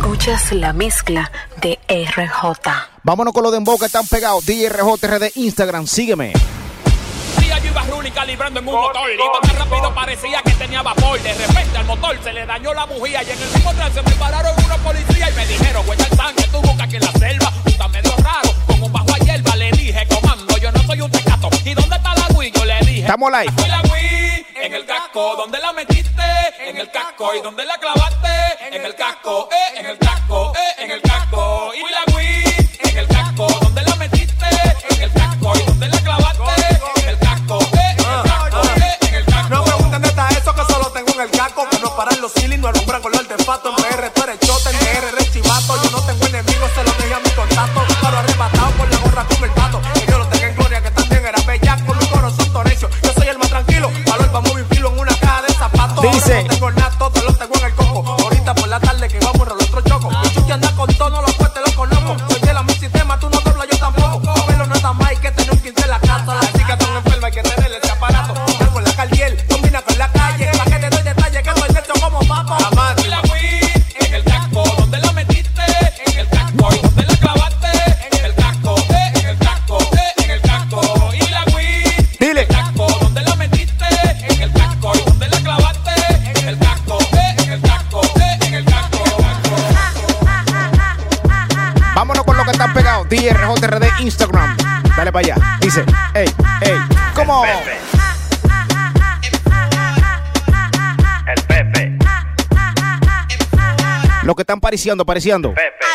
Escuchas la mezcla de RJ. Vámonos con los de que están pegados. DRJRD Instagram, sígueme. Día yo iba rúnica librando en un motor. Iba tan rápido, parecía que tenía vapor. De repente al motor se le dañó la bujía. Y en el mismo trance me pararon unos policías y me dijeron, güey, el tanque, tu boca aquí en la selva. Está medio raro, como un bajo a hierba. Le dije, comando, yo no soy un tecato. ¿Y dónde está la Wii? Yo le dije, Estamos live. En el casco. ¿Dónde la metiste? En el casco. ¿Y dónde la clavaste? En el casco, eh, en el casco, eh, en el casco. Dice, ey, ey, ¿cómo? El Pepe, Los que están pariciando, pariciando. Pepe,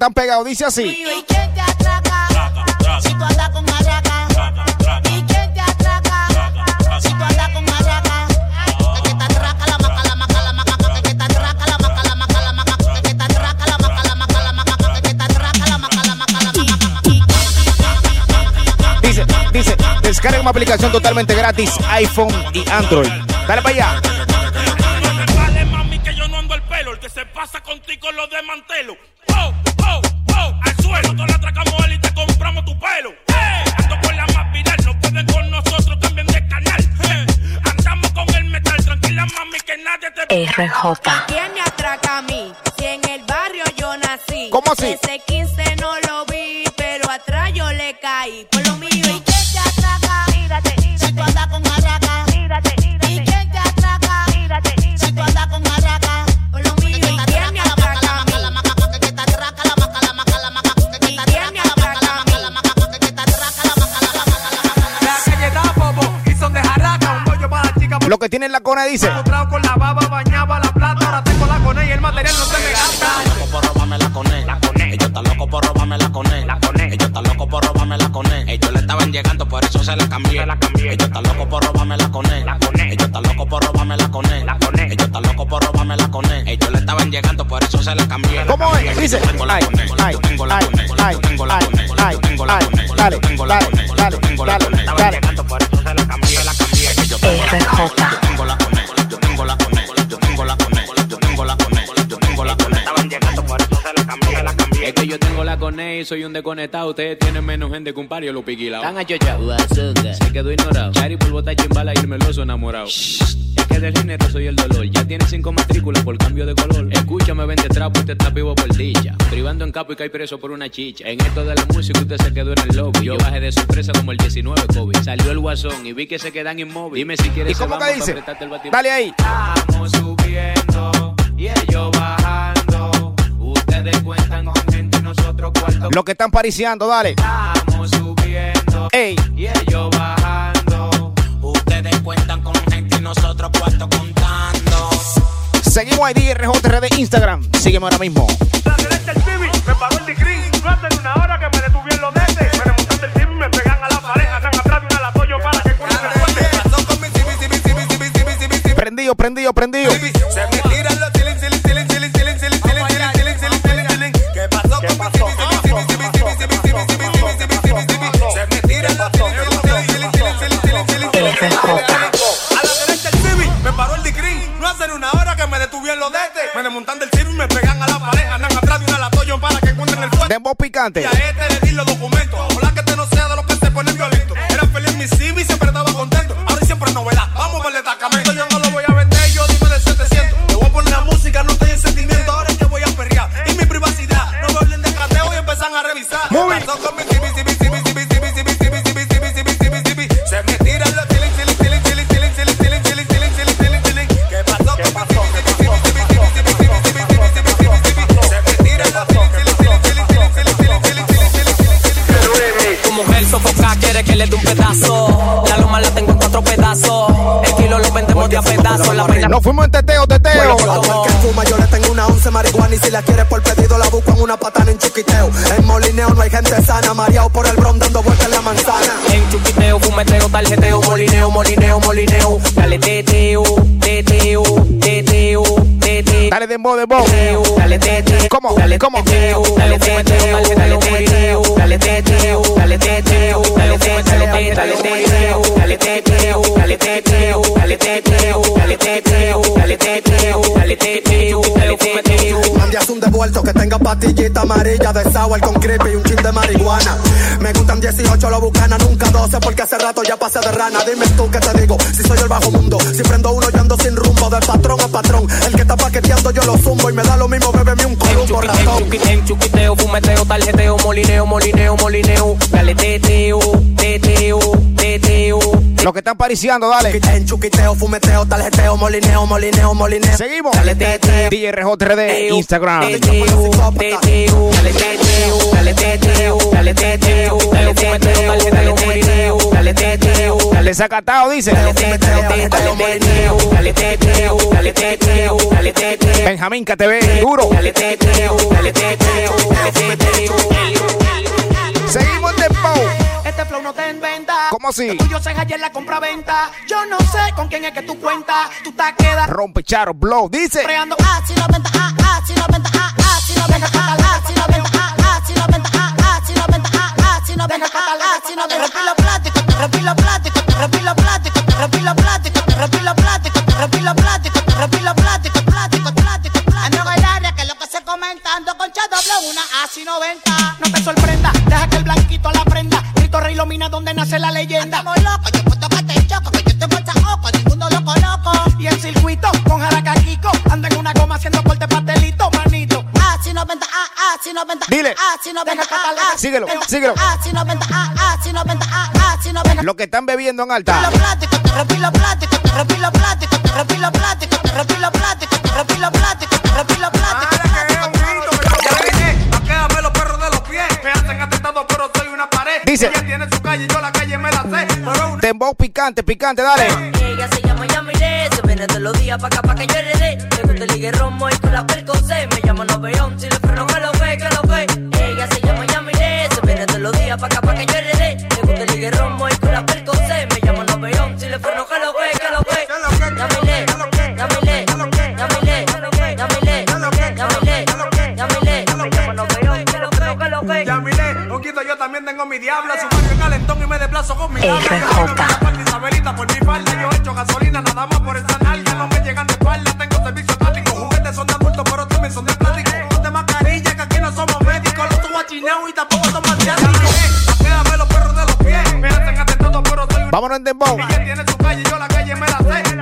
están pegados. Dice así. mío. ¿Y quién te atraca? Si tú andas con maraca. ¿Y quién te atraca? Si tú andas con maraca. Que que te atraca la maca, la maca, la maca, que que te atraca la maca, la maca, la maca, que que te atraca la maca, la maca, la maca, que que te atraca la maca, la maca, la maca. Dice, dice. Descarga una aplicación totalmente gratis. iPhone y Android. Dale para allá. No te vale, mami, que yo no ando el pelo. El que se pasa contigo lo desmantelo. Te... RJ. Lo que tiene en la cona dice. Con la baba, bañaba la plata. Ahora tengo la con y el material no se me gasta. loco por robarme la coné. Ellos están locos por robarme la coné. La coné. Ellos están locos por robarme la coné. Ellos le estaban llegando, por eso se la cambié. la cambié. Ellos están locos por robarme la coné. La coné. Ellos están locos por robarme la coné. La coné. Ellos están locos por robarme la coné. Ellos le estaban llegando, por eso se la cambié. ¿Cómo es? Dice. Yo tengo la Ay, coné. ay, Yo tengo la ay, coné. ay, Yo tengo la ay, coné. ay, Yo tengo la ay, coné. dale, Yo tengo la dale, Yo tengo la cambié. La cambié. Yo tengo la yo tengo la cone y soy un desconectado. Ustedes tienen menos gente que un par, yo lo piquilao. Están achochados. Se quedó ignorado. Chari por botar chimbala y el meloso enamorado. Es que del género soy el dolor. Ya tiene cinco matrículas por cambio de color. Escúchame, vende trapo, usted está vivo por dicha. Privando en capo y cae preso por una chicha. En esto de la música usted se quedó en el lobby. Yo bajé de sorpresa como el 19 COVID. Salió el guasón y vi que se quedan inmóviles. Dime si quieres ¿Y cómo se que dice? el. Dale ahí. Estamos subiendo y ellos bajando. Ustedes cuentan con nosotros cuarto. Lo que están pariciando, dale. Estamos subiendo Ey. y ellos bajando. Ustedes cuentan con gente y nosotros cuarto contando. Seguimos ahí, DRJRD Instagram. Sígueme ahora mismo. La celeste el Civi, me pagó el Alicante. Nos fuimos en teteo, teteo. como- que fuma, yo le tengo una once marihuana y si la quieres por pedido la busco en una patana en chuquiteo. En molineo no hay gente sana, mareado por el bron dando vueltas en la manzana. En chuquiteo, fumeteo, tarjeteo, molineo, molineo, molineo. Dale teteo, teteo, dembow, dembow. Dale teteo, ¿Cómo? Dale ¿Cómo? dale teteo, dale teteo, dale teteo, dale teteo, dale teteo, dale teteo, dale teteo, dale teteo, dale teteo, dale teteo, dale teteo, dale teteo, dale teteo. Mandias un devuelto que tenga pastillita amarilla de sour con creepy y un chin de marihuana. Me gustan 18 lo bucana, nunca 12 porque hace rato ya pasé de rana. Dime tú qué te digo, si soy el bajo mundo, si prendo uno yo ando sin rumbo, de patrón a patrón. El que está paqueteando yo lo zumbo y me da lo mismo, bébeme un en ratón. chuquiteo, fumeteo, tarjeteo, molineo, molineo, molineo. Dale teteo, teteo. Que están pariciando, dale. En chuquiteo, fumeteo, tarjeteo, molineo, molineo, molineo. Seguimos. Dale teteo. DRJRD Instagram. Teteo, teteo, dale teteo, dale teteo, dale teteo, dale teteo, dale teteo, dale teteo, dale Desacatado, dice. teteo, dale teteo, dale teteo, dale teteo, dale teteo. Benjamín KTV, duro. Dale teteo, dale teteo, dale teteo. Seguimos en dembow. Flow no te inventa. ¿Cómo así? Lo tuyo se en la compra-venta. Yo no sé con quién es que tú cuentas. Tú te quedas Rompe charo, blow, dice. creando. Ah, si lo venta, ah, ah, si lo venta, ah, ah, si venta, ah, ah, si venta, ah, ah, si venta, ah, ah, si venta, ah, ah, si venta, ah, ah, si venta. Repilo plástico, te repilo plástico, te repilo plástico, te repilo hacen atentado, pero soy una pared. Dice. Ella tiene su calle yo la calle me la sé. Pero picante, picante, dale. Ella se llama Yamile, se viene todos los días pa' acá pa' que yo heredé. Me gusta el ligue romo y con la percocé.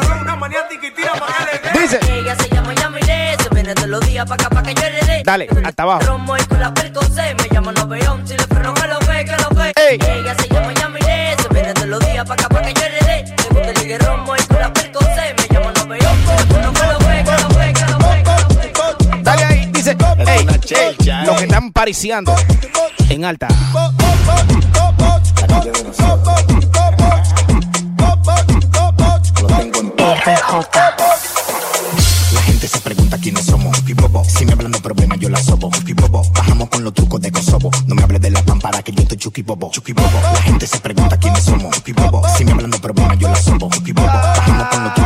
Es una maniática. Dice. Ella se llama Yamile, se viene todos los días pa' acá que yo. Dale, hasta abajo. Romo y con la percocé, me los que están pariciando en alta. La gente se pregunta quiénes somos. Si me hablan de problemas, yo la sobo. Bajamos con los trucos de Kosovo. No me hables de la pámpara que yo estoy chuki bobo. La gente se pregunta quiénes somos. Si me hablan de problemas, yo la sobo. Bajamos con los trucos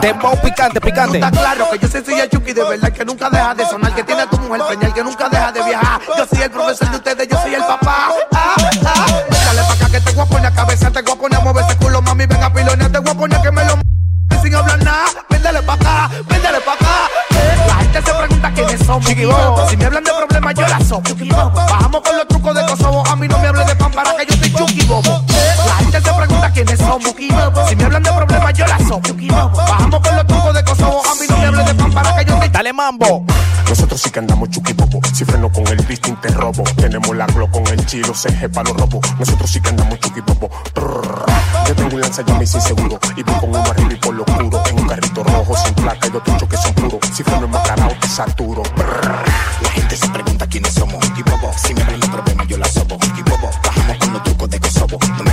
Dembow picante, picante. Está claro que yo soy Silla Chucky de verdad que nunca deja de sonar, que tiene a tu mujer preñal, que nunca deja de viajar. Yo soy el profesor de ustedes, yo soy el papá. Ah, ah. Dale pa' acá que te voy a poner cabeza, te voy a poner a mover ese culo, mami, ven a pilonear, te voy a poner que me lo m- sin hablar nada. Véndele pa' acá, véndele pa' acá. Eh, La gente se pregunta quiénes somos. Si me hablan de problemas, yo la sopo. Bajamos con los trucos de Kosovo, a mí no me hables de pan para que yo soy Chucky Bobo. Quiénes somos. Si me hablan de problemas, yo la sopo. Bajamos con los trucos de Kosovo, a mí no me hables de pan para que yo soy Dale mambo. Nosotros sí que andamos chuki bobo. Si freno con el bistin te robo. Tenemos la glo con el chilo, CG pa' los robos. Nosotros sí que andamos bobo. Prrr. Yo tengo un lanza y sin seguro. Y voy con uno arriba y por lo oscuro. En un carrito rojo sin placa y otros que son puros. Si freno en macarao te saturo. La gente se pregunta quiénes somos. Pipopo. Si me hablan de problemas, yo la sobo. Pipopo. Bajamos con los trucos de Kosovo. No me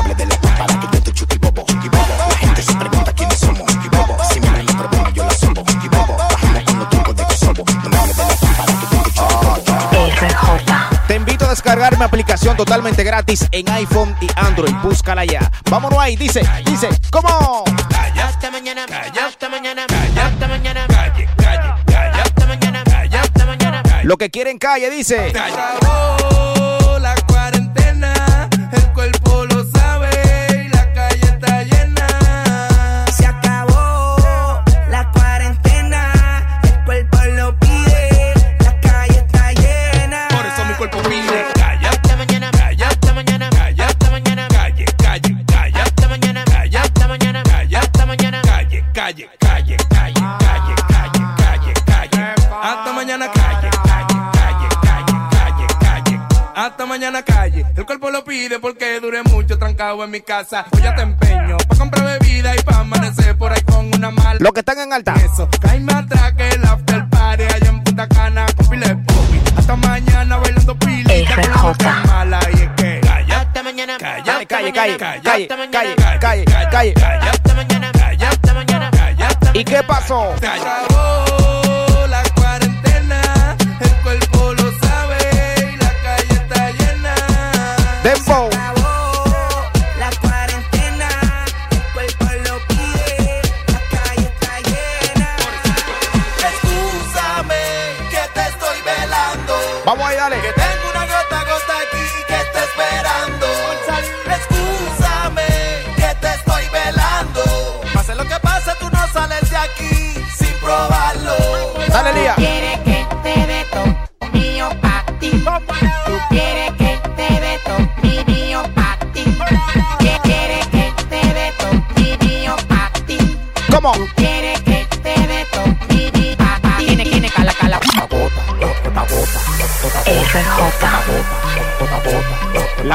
descargar mi aplicación totalmente gratis en iPhone y Android. Búscala ya. Vámonos ahí, dice, dice, ¿cómo? Hasta mañana, hasta mañana, hasta mañana, calle, calle, calle, hasta mañana, hasta mañana. Lo que quieren calle, dice. acabó hasta mañana calle. El cuerpo lo pide porque dure mucho trancado en mi casa. Hoy ya te empeño pa comprar bebida y pa amanecer por ahí con una mala. Los que están en alta. Eso, caíme atrás que el after party allá en Punta Cana con pile popi. Hasta mañana bailando pilita con la boca mala y es que calle hasta mañana, calle, Dale, calle, calle, calle, calle, calle, calle, calle. calle hasta mañana, calle hasta mañana, calle hasta ¿Y qué pasó? Se Vamos ahí, dale.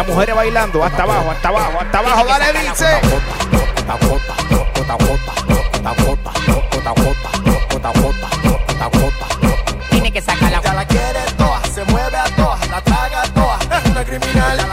Las mujeres bailando hasta abajo, hasta abajo, hasta abajo. Dale, dice. Tiene que sacar la Ya la quiere toa, se mueve a toa, la traga toa. Es una criminal.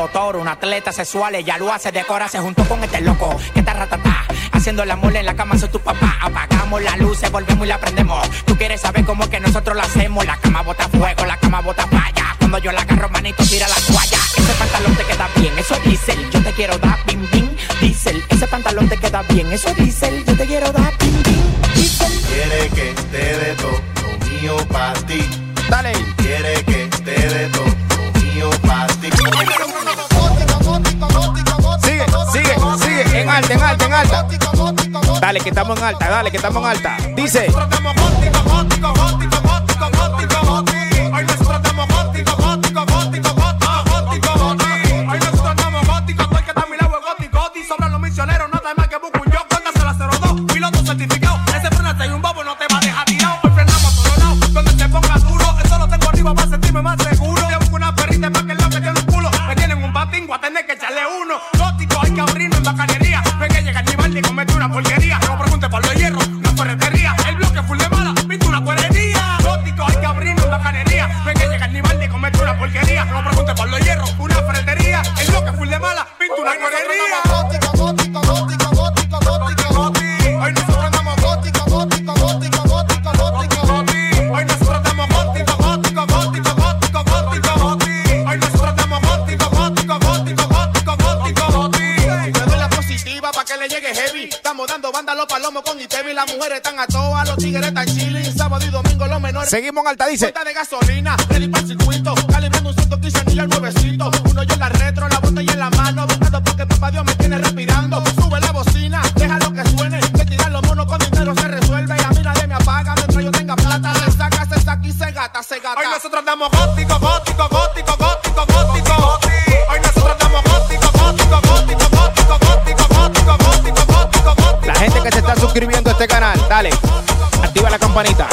Doctor, un atleta sexual, ella lo hace, decora, se juntó con este loco, que está ratatá, haciendo la mole en la cama, soy tu papá, apagamos la luz, volvemos y la prendemos, tú quieres saber cómo es que nosotros lo hacemos, la cama bota fuego, la cama bota falla, cuando yo la agarro, manito, tira la toalla, ese pantalón te queda bien, eso es diésel, yo te quiero dar bim bim, diésel, ese pantalón te queda bien, eso es diésel, yo te quiero dar bim bim, diésel. Quiere que te dé todo lo mío para ti. Dale. Quiere que Dale, que estamos en alta, dale, que estamos en alta. Dice. una porque Seguimos en alta, dice. Cuenta de gasolina, ready para el circuito. Calibrando un 115 mil al nuevecito. Uno yo en la retro, la botella en la mano. Buscando porque papá Dios me tiene respirando. Sube la bocina, deja lo que suene. Que tirar los monos con dinero se resuelve. Y a mí nadie me apaga mientras yo tenga plata. Se saca, se saca y se gata, se gata. Hoy nosotros andamos gótico, gótico, gótico, gótico, gótico. Hoy nosotros andamos gótico, gótico, gótico, gótico, gótico, gótico, gótico, gótico, gótico. La gente que se está suscribiendo a este canal, dale. Activa la campanita.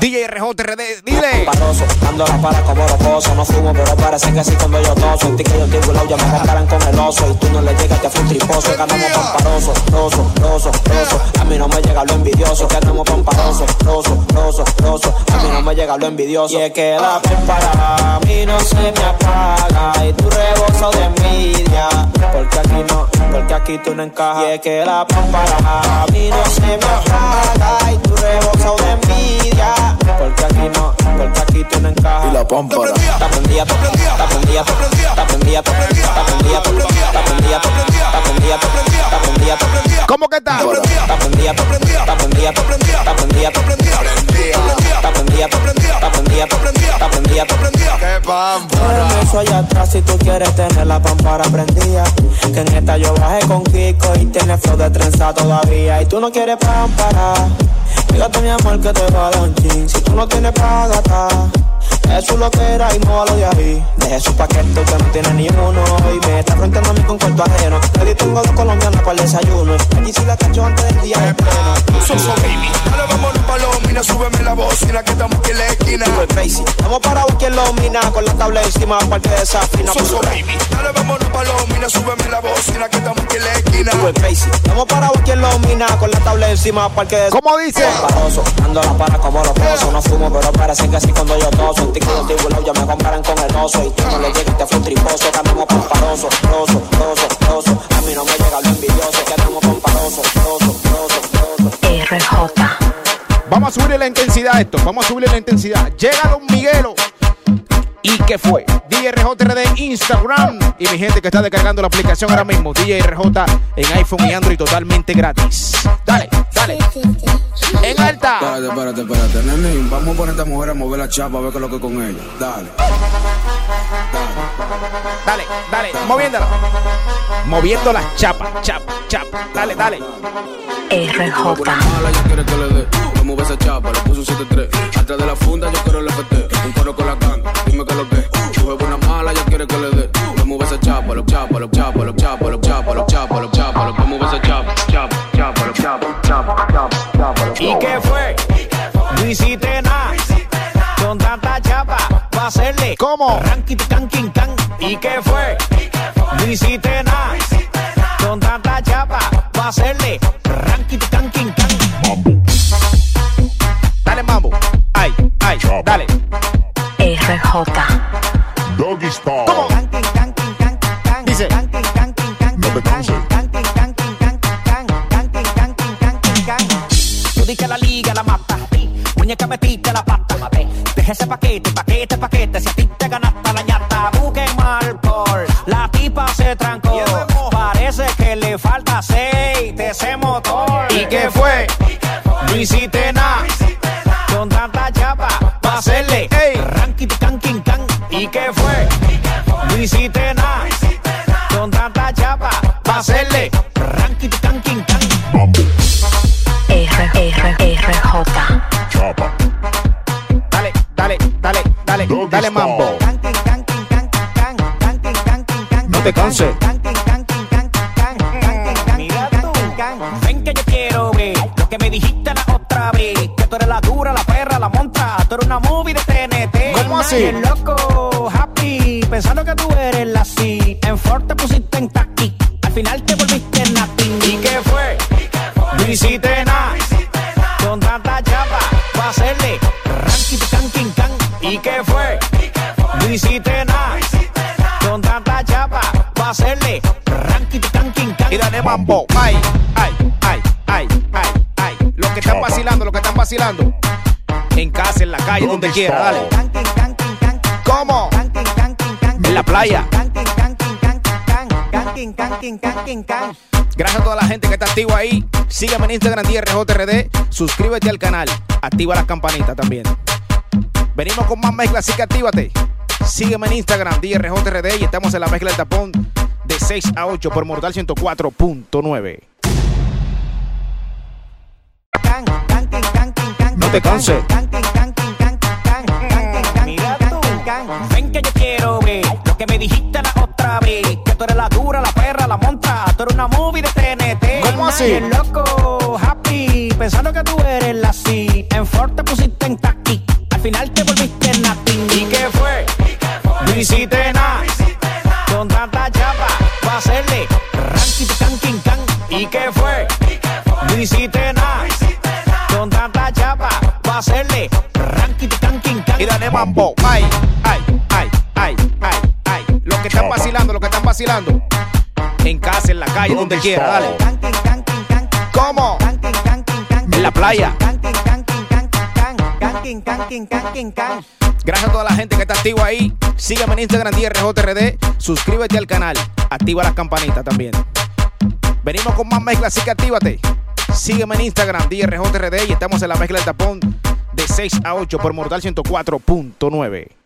DJ RJRD, dile. Paroso, dando la para como rocoso. No fumo, pero parece que así cuando yo toso. En ti que yo burlao, ya me comparan con el oso. Y tú no le llegas, te fui un triposo. Que andamos pamparoso, roso, roso, roso. A mí no me llega lo envidioso. Que andamos pamparoso, roso, roso, llega lo envidioso. Y es que la para a mí no se me apaga. Y tu rebozo de envidia. Porque aquí no, porque aquí tú no encajas. Y es que la para a mí no se me apaga. Y tu rebozo de envidia. Porque aquí no, porque aquí tú no encajas. Y la pámpara. Está prendida, está prendida, está prendida, está prendida, está prendida, está prendida, está prendida, está prendida, está prendida, está prendida, está prendida. ¿Cómo que está? Está prendida, está prendida, está prendida, está prendida, está prendida, está prendida, está prendida, está prendida, está prendida, está prendida, está prendida, está prendida. ¡Qué pámpara! Ponme eso allá atrás si tú quieres tener la pámpara prendida. Que en esta yo bajé con Kiko y tiene flow de trenza todavía. Y tú no quieres pámpara. Fíjate mi amor que te va a dar un chin. Si tú no tienes. Eso es lo que era y no lo de ahí. Deje su paquete que no tiene ni uno. Y me está fronteando a mí con cuarto ajeno. Le tengo dos colombianos para el desayuno. Aquí sí la cacho antes del día de pleno. Soso baby, dale vamos a palomina, súbeme la bocina que estamos aquí en la esquina. Tú es Basie. Estamos parados aquí en la mina con la tabla encima aparte de esa fina. Soso baby, dale vamos a palomina, súbeme la bocina que estamos aquí en la esquina. Tú es Basie. Estamos parados aquí en la mina con la tabla encima aparte de esa ¿Cómo dice? Paparoso, dando la para como los pozos. No fumo, pero parece que así cuando yo toso. En ti que yo estoy burlao, ya me comparan con el oso. Y tú no le llegas, te fue un triposo. Que andamos pamparoso, roso, roso, roso. A mí no me llega lo envidioso. Que andamos pamparoso, roso, roso, roso. RJ. Vamos a subirle la intensidad a esto. Vamos a subirle la intensidad. Llega Don Miguelo. ¿Y qué fue? DJRJRD Instagram. Y mi gente que está descargando la aplicación ahora mismo. DJRJ en iPhone y Android totalmente gratis. Dale, dale. En alta. Espérate, espérate, espérate, nene. Vamos a poner a esta mujer a mover la chapa a ver qué es lo que es con ella. Dale. Dale, dale. Moviéndola. Moviendo la chapa, chapa, chapa. Dale, dale. RJ. Yo quiero que le dé. Le mueve esa chapa, le puso un 7-3. Atrás de la funda, yo quiero el FT. Un coro con la ganga, dime que lo que. Yo can. ¿Y qué fue? paquete, paquete, paquete. Si a ti te ganaste la ñata, busquen alcohol. La tipa se trancó. Parece que le falta aceite ese motor. ¿Y qué fue? No hiciste nada. Con tanta chapa, pa' hacerle. Ey. Ranking, canking, can. ¿Y qué fue? No hiciste nada. Con tanta chapa, pa' hacerle. Dale, mambo. No te canses. Ven que yo quiero ver lo que me dijiste la otra vez. Que tú eres la dura, la perra, la montra. Tú eres una movie de TNT. ¿Cómo así? Loco, happy, pensando que tú eres la sí. En Ford te pusiste en taqui. Al final te volviste en natin. ¿Y qué fue? No hiciste nada. Con tanta chapa, pa' hacerle ranking, can, can. ¿Y qué fue? No hiciste nada. Con tanta chapa, pa' hacerle ranking, can, can. Y dale mambo. Ay, ay, ay, ay, ay, ay. Los que están vacilando, los que están vacilando. En casa, en la calle, donde quiera, dale. ¿Cómo? En la playa. Gracias a toda la gente que está activa ahí. Sígueme en Instagram DRJRD. Suscríbete al canal. Activa las campanitas también. Venimos con más mezclas, así que actívate. Sígueme en Instagram DRJRD y estamos en la mezcla del tapón de 6 a 8 por Mortal 104.9. No te canses. Ven que yo quiero ver lo que me dijiste la otra vez. Que tú eres la dura, la perra, la montra. Tú eres una movie de TNT. ¿Cómo así? Loco, happy, pensando que tú eres la sí. En Ford te pusiste en taqui. Al final te volviste en natin. ¿Y qué hiciste nada. Con tanta chapa, pa' hacerle ranking, can, can. ¿Y qué fue? No hiciste nada. Con tanta chapa, pa' hacerle ranking, can, can. Y dale mambo. Ay, ay, ay, ay, ay, ay. Los que están vacilando, los que están vacilando. En casa, en la calle, donde quiera, dale. ¿Cómo? En la playa. Gracias a toda la gente que está activa ahí. Sígueme en Instagram DRJRD. Suscríbete al canal. Activa las campanitas también. Venimos con más mezclas, así que actívate. Sígueme en Instagram DRJRD y estamos en la mezcla del tapón de 6 a 8 por Mortal 104.9.